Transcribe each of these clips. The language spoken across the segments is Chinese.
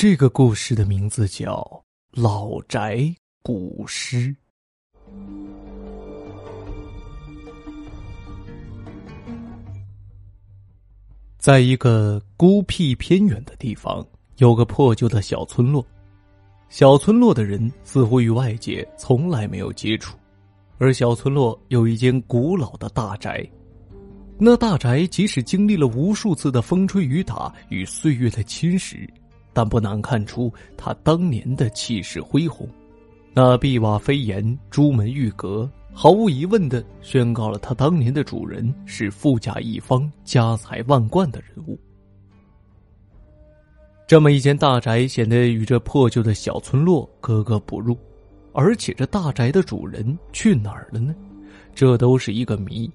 这个故事的名字叫《老宅古尸》。在一个孤僻偏远的地方，有个破旧的小村落。小村落的人似乎与外界从来没有接触，而小村落有一间古老的大宅。那大宅即使经历了无数次的风吹雨打与岁月的侵蚀，但不难看出他当年的气势恢宏。那碧瓦飞檐、朱门玉阁。毫无疑问的宣告了他当年的主人是富甲一方、家财万贯的人物。这么一间大宅显得与这破旧的小村落格格不入，而且这大宅的主人去哪儿了呢？这都是一个谜。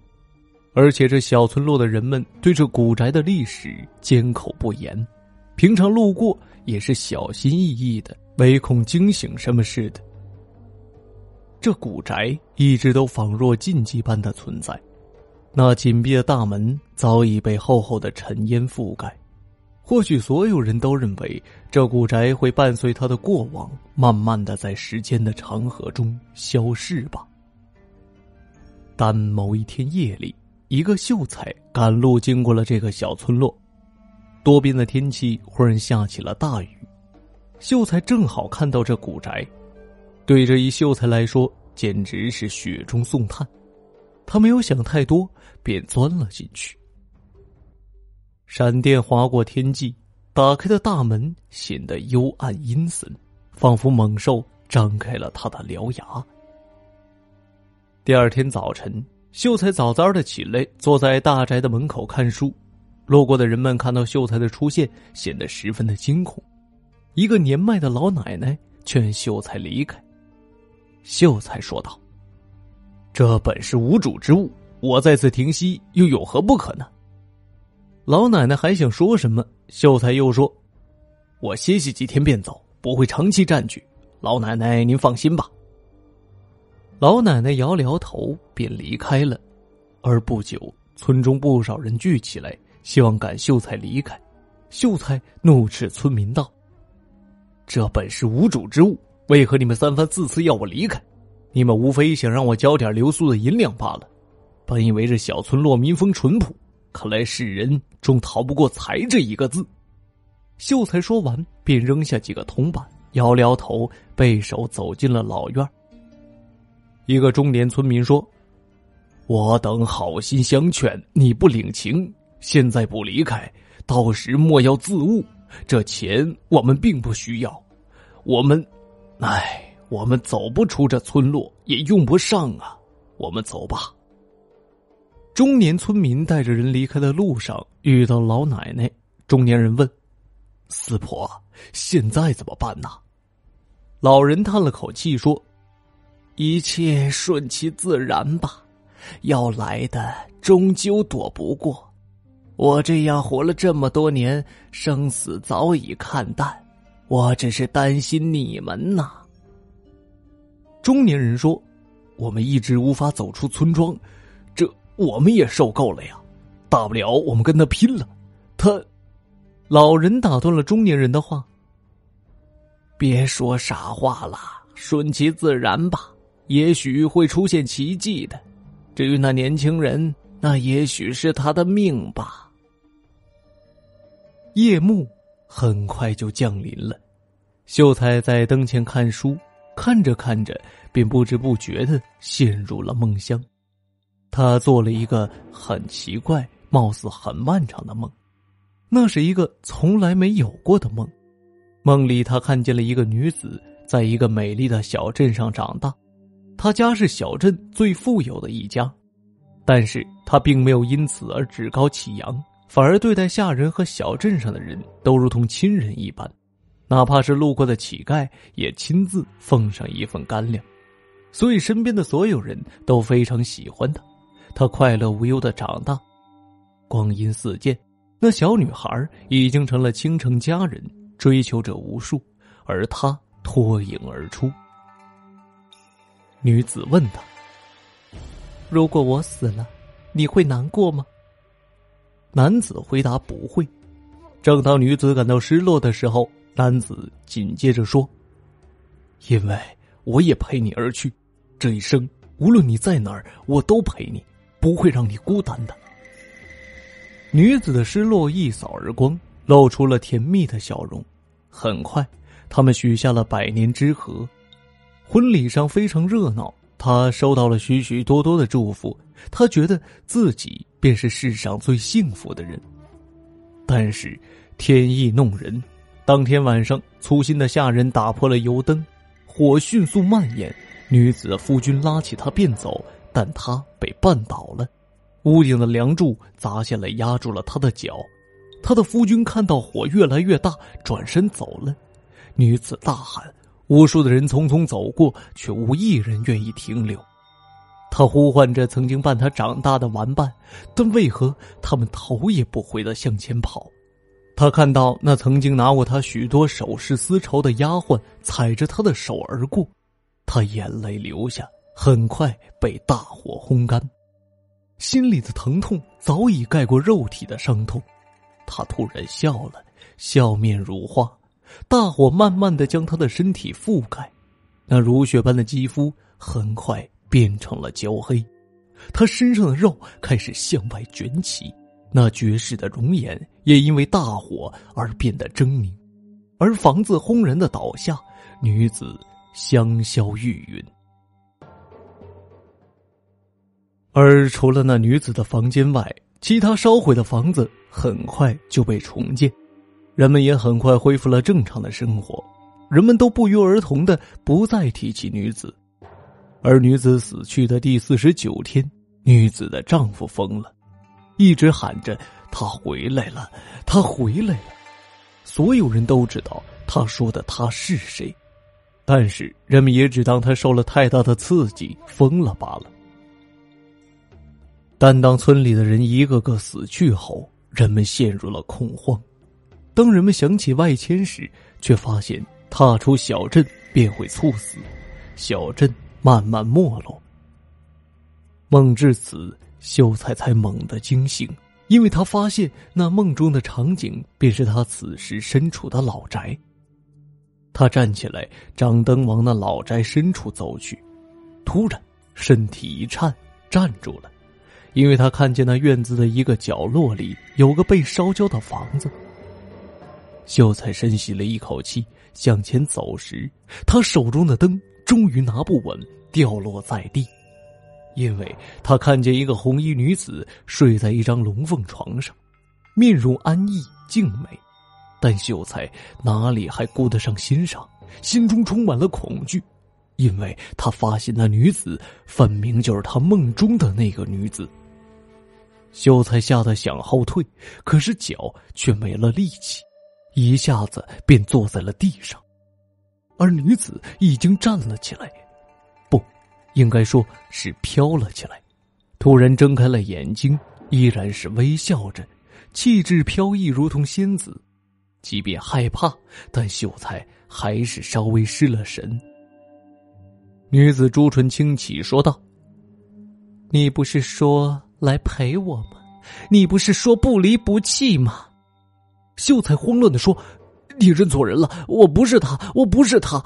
而且这小村落的人们对这古宅的历史缄口不言，平常路过也是小心翼翼的，唯恐惊醒什么似的。这古宅一直都仿若禁忌般的存在，那紧闭的大门早已被厚厚的尘烟覆盖。或许所有人都认为这古宅会伴随他的过往，慢慢的在时间的长河中消逝吧。但某一天夜里，一个秀才赶路经过了这个小村落，多变的天气忽然下起了大雨，秀才正好看到这古宅。对这一秀才来说，简直是雪中送炭。他没有想太多，便钻了进去。闪电划过天际，打开的大门显得幽暗阴森，仿佛猛兽张开了他的獠牙。第二天早晨，秀才早早的起来，坐在大宅的门口看书。路过的人们看到秀才的出现，显得十分的惊恐。一个年迈的老奶奶劝秀才离开。秀才说道：“这本是无主之物，我在此停息又有何不可呢？”老奶奶还想说什么，秀才又说：“我歇息几天便走，不会长期占据。老奶奶，您放心吧。”老奶奶摇了摇头，便离开了。而不久，村中不少人聚起来，希望赶秀才离开。秀才怒斥村民道：“这本是无主之物。”为何你们三番四次要我离开？你们无非想让我交点留宿的银两罢了。本以为这小村落民风淳朴，看来世人终逃不过财这一个字。秀才说完，便扔下几个铜板，摇摇头，背手走进了老院。一个中年村民说：“我等好心相劝，你不领情，现在不离开，到时莫要自误。这钱我们并不需要，我们。”唉，我们走不出这村落，也用不上啊。我们走吧。中年村民带着人离开的路上，遇到老奶奶。中年人问：“四婆，现在怎么办呢？”老人叹了口气说：“一切顺其自然吧，要来的终究躲不过。我这样活了这么多年，生死早已看淡。”我只是担心你们呐。中年人说：“我们一直无法走出村庄，这我们也受够了呀。大不了我们跟他拼了。”他，老人打断了中年人的话：“别说傻话了，顺其自然吧。也许会出现奇迹的。至于那年轻人，那也许是他的命吧。”夜幕很快就降临了。秀才在灯前看书，看着看着，便不知不觉的陷入了梦乡。他做了一个很奇怪、貌似很漫长的梦，那是一个从来没有过的梦。梦里，他看见了一个女子，在一个美丽的小镇上长大，他家是小镇最富有的一家，但是他并没有因此而趾高气扬，反而对待下人和小镇上的人都如同亲人一般。哪怕是路过的乞丐，也亲自奉上一份干粮，所以身边的所有人都非常喜欢他。他快乐无忧的长大，光阴似箭，那小女孩已经成了倾城佳人，追求者无数，而他脱颖而出。女子问他：“如果我死了，你会难过吗？”男子回答：“不会。”正当女子感到失落的时候，男子紧接着说：“因为我也陪你而去，这一生无论你在哪儿，我都陪你，不会让你孤单的。”女子的失落一扫而光，露出了甜蜜的笑容。很快，他们许下了百年之合。婚礼上非常热闹，他收到了许许多多的祝福，他觉得自己便是世上最幸福的人。但是，天意弄人。当天晚上，粗心的下人打破了油灯，火迅速蔓延。女子夫君拉起她便走，但她被绊倒了，屋顶的梁柱砸下来，压住了她的脚。她的夫君看到火越来越大，转身走了。女子大喊，无数的人匆匆走过，却无一人愿意停留。她呼唤着曾经伴她长大的玩伴，但为何他们头也不回的向前跑？他看到那曾经拿过他许多首饰丝绸的丫鬟踩着他的手而过，他眼泪流下，很快被大火烘干，心里的疼痛早已盖过肉体的伤痛。他突然笑了，笑面如花，大火慢慢的将他的身体覆盖，那如雪般的肌肤很快变成了焦黑，他身上的肉开始向外卷起。那绝世的容颜也因为大火而变得狰狞，而房子轰然的倒下，女子香消玉殒。而除了那女子的房间外，其他烧毁的房子很快就被重建，人们也很快恢复了正常的生活，人们都不约而同的不再提起女子。而女子死去的第四十九天，女子的丈夫疯了。一直喊着“他回来了，他回来了”，所有人都知道他说的他是谁，但是人们也只当他受了太大的刺激疯了罢了。但当村里的人一个个死去后，人们陷入了恐慌。当人们想起外迁时，却发现踏出小镇便会猝死，小镇慢慢没落。梦至此。秀才才猛地惊醒，因为他发现那梦中的场景便是他此时身处的老宅。他站起来，掌灯往那老宅深处走去，突然身体一颤，站住了，因为他看见那院子的一个角落里有个被烧焦的房子。秀才深吸了一口气，向前走时，他手中的灯终于拿不稳，掉落在地。因为他看见一个红衣女子睡在一张龙凤床上，面容安逸静美，但秀才哪里还顾得上欣赏，心中充满了恐惧，因为他发现那女子分明就是他梦中的那个女子。秀才吓得想后退，可是脚却没了力气，一下子便坐在了地上，而女子已经站了起来。不应该说是飘了起来，突然睁开了眼睛，依然是微笑着，气质飘逸，如同仙子。即便害怕，但秀才还是稍微失了神。女子朱唇轻启，说道：“你不是说来陪我吗？你不是说不离不弃吗？”秀才慌乱的说：“你认错人了，我不是他，我不是他。”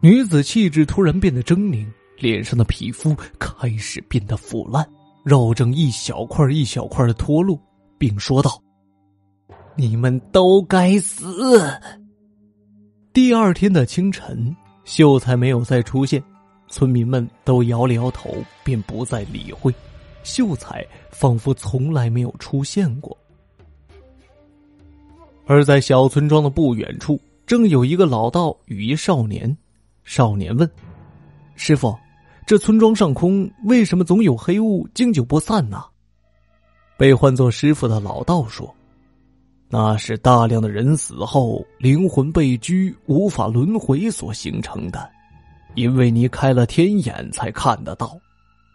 女子气质突然变得狰狞。脸上的皮肤开始变得腐烂，肉正一小块一小块的脱落，并说道：“你们都该死。”第二天的清晨，秀才没有再出现，村民们都摇了摇头，便不再理会。秀才仿佛从来没有出现过。而在小村庄的不远处，正有一个老道与一少年。少年问：“师傅。”这村庄上空为什么总有黑雾，经久不散呢？被唤作师傅的老道说：“那是大量的人死后灵魂被拘，无法轮回所形成的。因为你开了天眼，才看得到。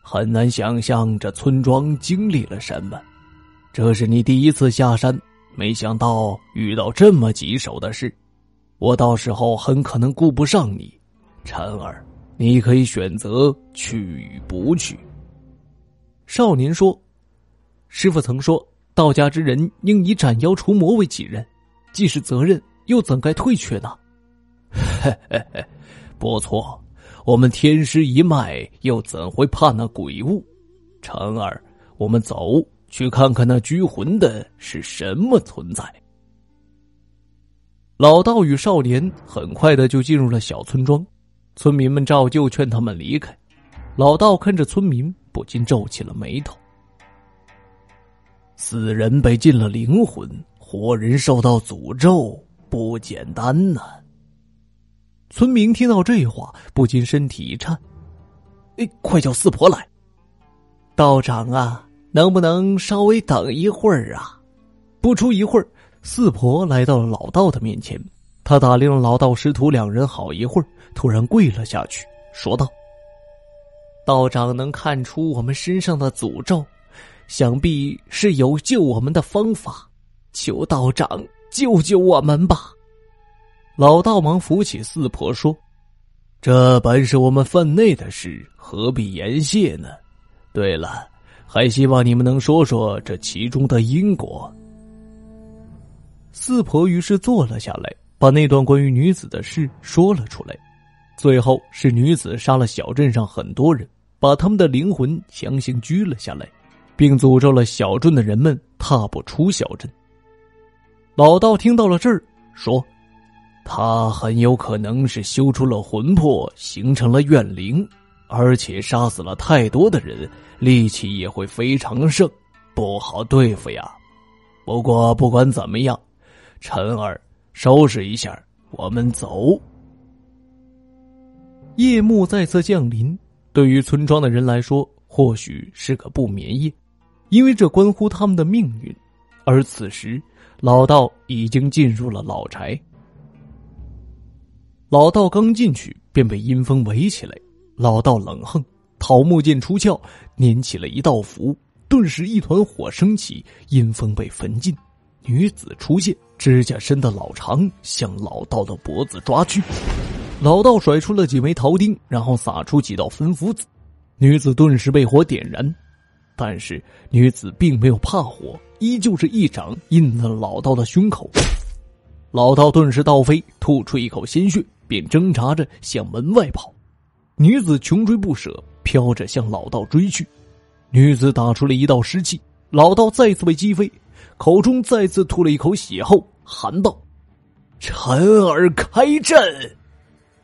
很难想象这村庄经历了什么。这是你第一次下山，没想到遇到这么棘手的事。我到时候很可能顾不上你，晨儿。”你可以选择去与不去。少年说：“师傅曾说，道家之人应以斩妖除魔为己任，既是责任，又怎该退却呢？嘿嘿嘿，不错，我们天师一脉又怎会怕那鬼物？成儿，我们走去看看那拘魂的是什么存在。老道与少年很快的就进入了小村庄，村民们照旧劝他们离开。老道看着村民，不禁皱起了眉头。死人被禁了灵魂，活人受到诅咒，不简单呐。村民听到这话，不禁身体一颤。哎，快叫四婆来！道长啊，能不能稍微等一会儿啊？不出一会儿。四婆来到了老道的面前，他打量老道师徒两人好一会儿，突然跪了下去，说道：“道长能看出我们身上的诅咒，想必是有救我们的方法，求道长救救我们吧。”老道忙扶起四婆说：“这本是我们分内的事，何必言谢呢？对了，还希望你们能说说这其中的因果。”四婆于是坐了下来，把那段关于女子的事说了出来。最后是女子杀了小镇上很多人，把他们的灵魂强行拘了下来，并诅咒了小镇的人们踏不出小镇。老道听到了这儿，说：“他很有可能是修出了魂魄，形成了怨灵，而且杀死了太多的人，力气也会非常盛，不好对付呀。不过不管怎么样。”陈儿，收拾一下，我们走。夜幕再次降临，对于村庄的人来说，或许是个不眠夜，因为这关乎他们的命运。而此时，老道已经进入了老宅。老道刚进去，便被阴风围起来。老道冷哼，桃木剑出鞘，捻起了一道符，顿时一团火升起，阴风被焚尽。女子出现，指甲伸得老长，向老道的脖子抓去。老道甩出了几枚桃钉，然后撒出几道焚符子，女子顿时被火点燃。但是女子并没有怕火，依旧是一掌印在老道的胸口。老道顿时倒飞，吐出一口鲜血，便挣扎着向门外跑。女子穷追不舍，飘着向老道追去。女子打出了一道湿气，老道再次被击飞。口中再次吐了一口血后，喊道：“陈儿开阵！”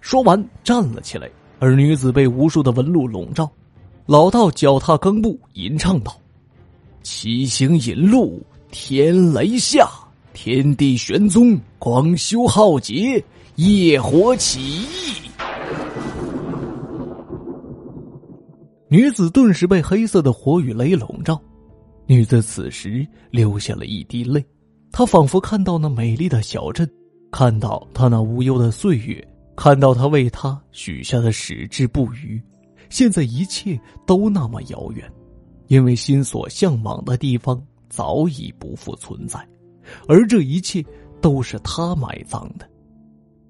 说完站了起来。而女子被无数的纹路笼罩。老道脚踏钢步，吟唱道：“七星引路，天雷下，天地玄宗，光修浩劫，业火起。”女子顿时被黑色的火与雷笼罩。女子此时流下了一滴泪，她仿佛看到那美丽的小镇，看到她那无忧的岁月，看到她为他许下的矢志不渝。现在一切都那么遥远，因为心所向往的地方早已不复存在，而这一切都是他埋葬的。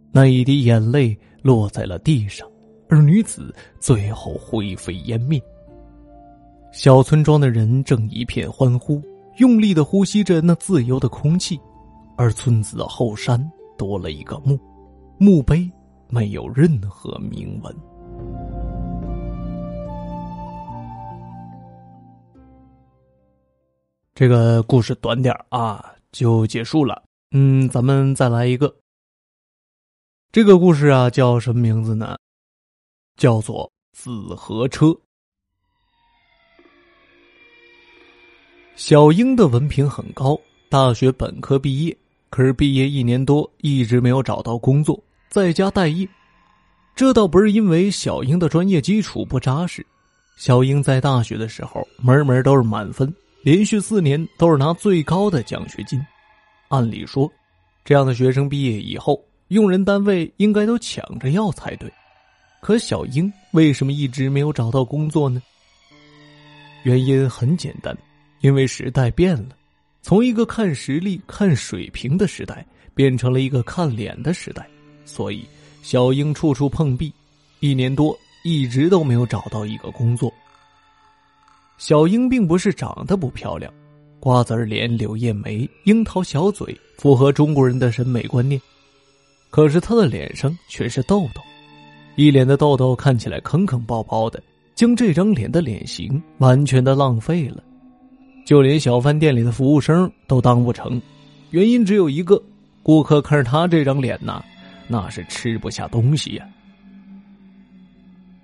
那一滴眼泪落在了地上，而女子最后灰飞烟灭。小村庄的人正一片欢呼，用力的呼吸着那自由的空气，而村子的后山多了一个墓，墓碑没有任何铭文。这个故事短点啊，就结束了。嗯，咱们再来一个。这个故事啊，叫什么名字呢？叫做《紫河车》。小英的文凭很高，大学本科毕业，可是毕业一年多一直没有找到工作，在家待业。这倒不是因为小英的专业基础不扎实，小英在大学的时候门门都是满分，连续四年都是拿最高的奖学金。按理说，这样的学生毕业以后，用人单位应该都抢着要才对。可小英为什么一直没有找到工作呢？原因很简单。因为时代变了，从一个看实力、看水平的时代，变成了一个看脸的时代，所以小英处处碰壁，一年多一直都没有找到一个工作。小英并不是长得不漂亮，瓜子脸、柳叶眉、樱桃小嘴，符合中国人的审美观念，可是她的脸上却是痘痘，一脸的痘痘看起来坑坑包包的，将这张脸的脸型完全的浪费了，就连小饭店里的服务生都当不成，原因只有一个：顾客看着他这张脸呐，那是吃不下东西呀。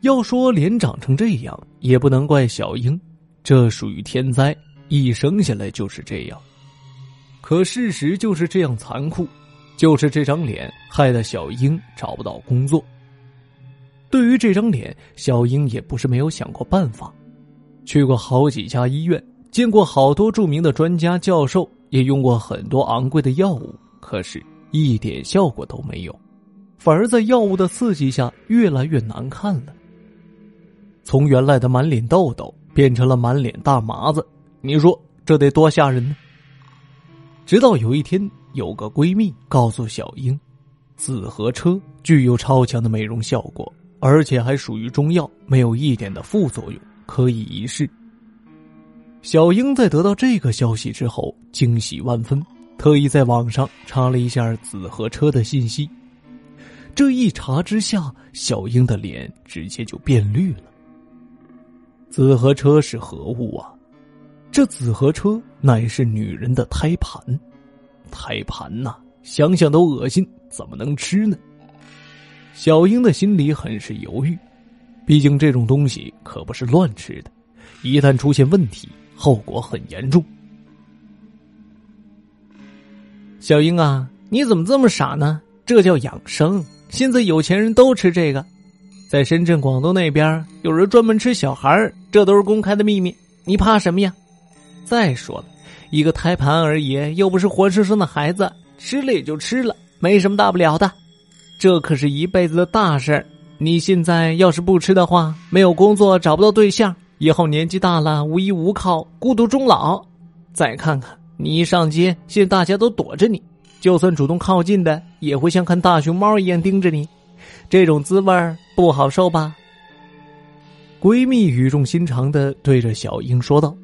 要说脸长成这样，也不能怪小英，这属于天灾，一生下来就是这样。可事实就是这样残酷，就是这张脸害得小英找不到工作。对于这张脸，小英也不是没有想过办法，去过好几家医院，见过好多著名的专家教授，也用过很多昂贵的药物，可是一点效果都没有，反而在药物的刺激下越来越难看了。从原来的满脸痘痘变成了满脸大麻子，你说这得多吓人呢？直到有一天，有个闺蜜告诉小英，紫河车具有超强的美容效果，而且还属于中药，没有一点的副作用，可以一试。小英在得到这个消息之后，惊喜万分，特意在网上查了一下紫河车的信息。这一查之下，小英的脸直接就变绿了。紫河车是何物啊？这紫河车乃是女人的胎盘，胎盘呐，想想都恶心，怎么能吃呢？小英的心里很是犹豫，毕竟这种东西可不是乱吃的，一旦出现问题，后果很严重。小英啊，你怎么这么傻呢？这叫养生，现在有钱人都吃这个。在深圳、广东那边，有人专门吃小孩这都是公开的秘密。你怕什么呀？再说了，一个胎盘而已，又不是活生生的孩子，吃了也就吃了，没什么大不了的。这可是一辈子的大事你现在要是不吃的话，没有工作，找不到对象，以后年纪大了，无依无靠，孤独终老。再看看你一上街，现在大家都躲着你，就算主动靠近的，也会像看大熊猫一样盯着你。这种滋味不好受吧？闺蜜语重心长的对着小英说道。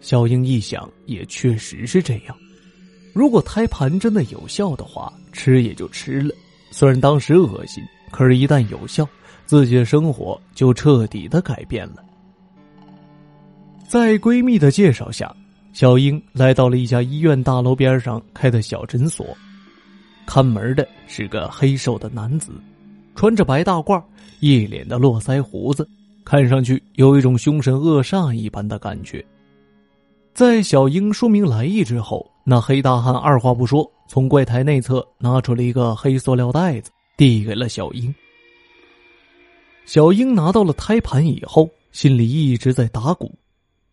小英一想，也确实是这样。如果胎盘真的有效的话，吃也就吃了。虽然当时恶心，可是，一旦有效，自己的生活就彻底的改变了。在闺蜜的介绍下，小英来到了一家医院大楼边上开的小诊所。看门的是个黑瘦的男子。穿着白大褂，一脸的络腮胡子，看上去有一种凶神恶煞一般的感觉。在小英说明来意之后，那黑大汉二话不说，从柜台内侧拿出了一个黑塑料袋子，递给了小英。小英拿到了胎盘以后，心里一直在打鼓，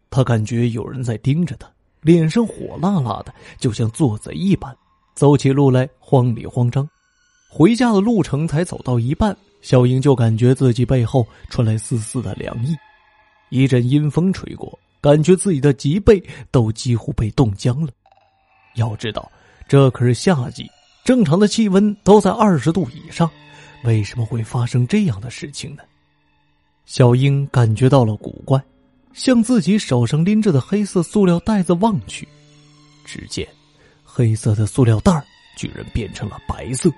他感觉有人在盯着他，脸上火辣辣的，就像做贼一般，走起路来慌里慌张。回家的路程才走到一半，小英就感觉自己背后传来丝丝的凉意，一阵阴风吹过，感觉自己的脊背都几乎被冻僵了。要知道，这可是夏季，正常的气温都在二十度以上，为什么会发生这样的事情呢？小英感觉到了古怪，向自己手上拎着的黑色塑料袋子望去，只见黑色的塑料袋居然变成了白色。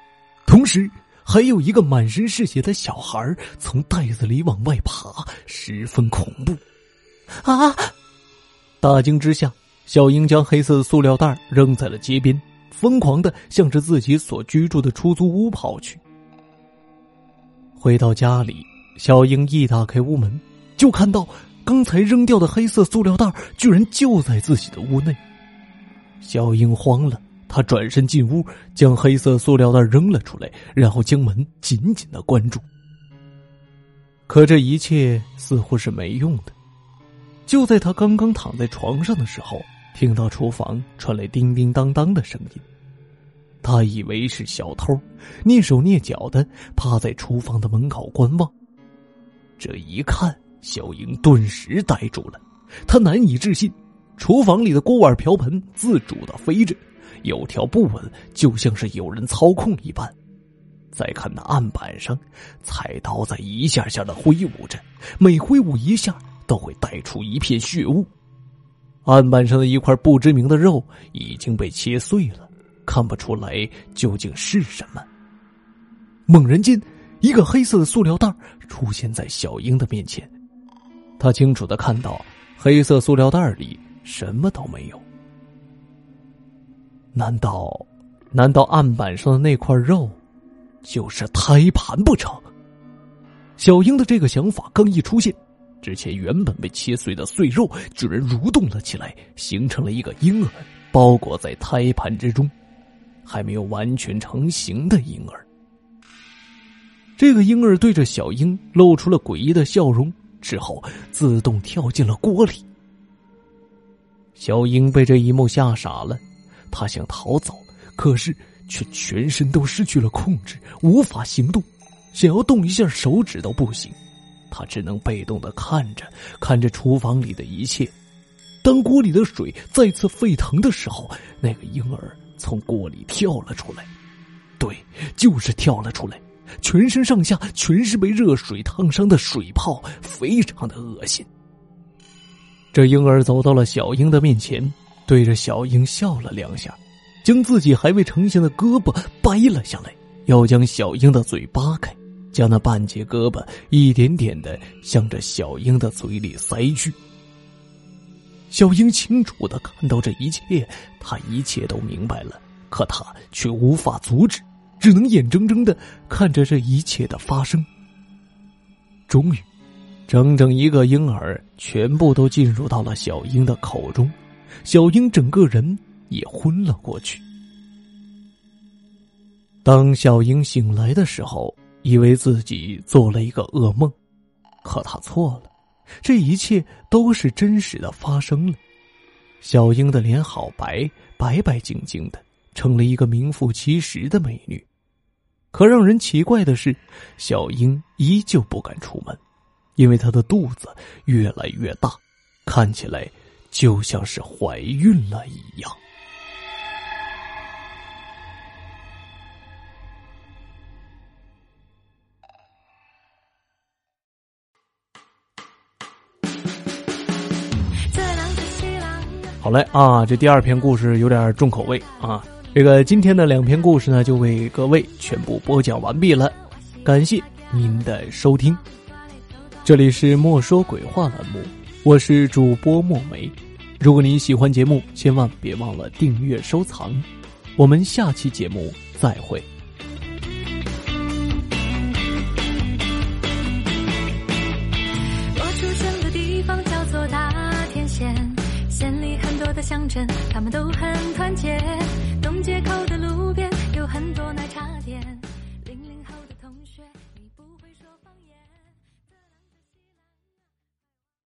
同时，还有一个满身是血的小孩从袋子里往外爬，十分恐怖。啊！大惊之下，小英将黑色的塑料袋扔在了街边，疯狂的向着自己所居住的出租屋跑去。回到家里，小英一打开屋门，就看到刚才扔掉的黑色塑料袋居然就在自己的屋内。小英慌了。她转身进屋，将黑色塑料袋扔了出来，然后将门紧紧的关住。可这一切似乎是没用的。就在他刚刚躺在床上的时候，听到厨房传来叮叮当当的声音。他以为是小偷，蹑手蹑脚的趴在厨房的门口观望。这一看，小英顿时呆住了，他难以置信，厨房里的锅碗瓢盆自主的飞着。有条不紊，就像是有人操控一般。再看那案板上，菜刀在一下下的挥舞着，每挥舞一下都会带出一片血雾。案板上的一块不知名的肉已经被切碎了，看不出来究竟是什么。猛然间，一个黑色的塑料袋出现在小英的面前。他清楚的看到，黑色塑料袋里什么都没有。难道，难道案板上的那块肉，就是胎盘不成？小英的这个想法刚一出现，之前原本被切碎的碎肉居然蠕动了起来，形成了一个婴儿，包裹在胎盘之中。还没有完全成型的婴儿，这个婴儿对着小英露出了诡异的笑容，之后自动跳进了锅里。小英被这一幕吓傻了，她想逃走，可是却全身都失去了控制，无法行动，想要动一下手指都不行，他只能被动的看着，看着厨房里的一切。当锅里的水再次沸腾的时候，那个婴儿。从锅里跳了出来，对，就是跳了出来，全身上下全是被热水烫伤的水泡，非常的恶心。这婴儿走到了小英的面前，对着小英笑了两下，将自己还未成型的胳膊掰了下来，要将小英的嘴扒开，将那半截胳膊一点点的向着小英的嘴里塞去。小英清楚的看到这一切，他一切都明白了，可他却无法阻止，只能眼睁睁的看着这一切的发生。终于，整整一个婴儿全部都进入到了小英的口中，小英整个人也昏了过去。当小英醒来的时候，以为自己做了一个噩梦，可他错了。这一切都是真实的发生了，小英的脸好白，白白净净的，成了一个名副其实的美女。可让人奇怪的是，小英依旧不敢出门，因为她的肚子越来越大，看起来就像是怀孕了一样。好嘞啊，这第二篇故事有点重口味啊。这个今天的两篇故事呢，就为各位全部播讲完毕了，感谢您的收听。这里是莫说鬼话栏目，我是主播墨梅。如果您喜欢节目，千万别忘了订阅收藏。我们下期节目再会。他们都很团结。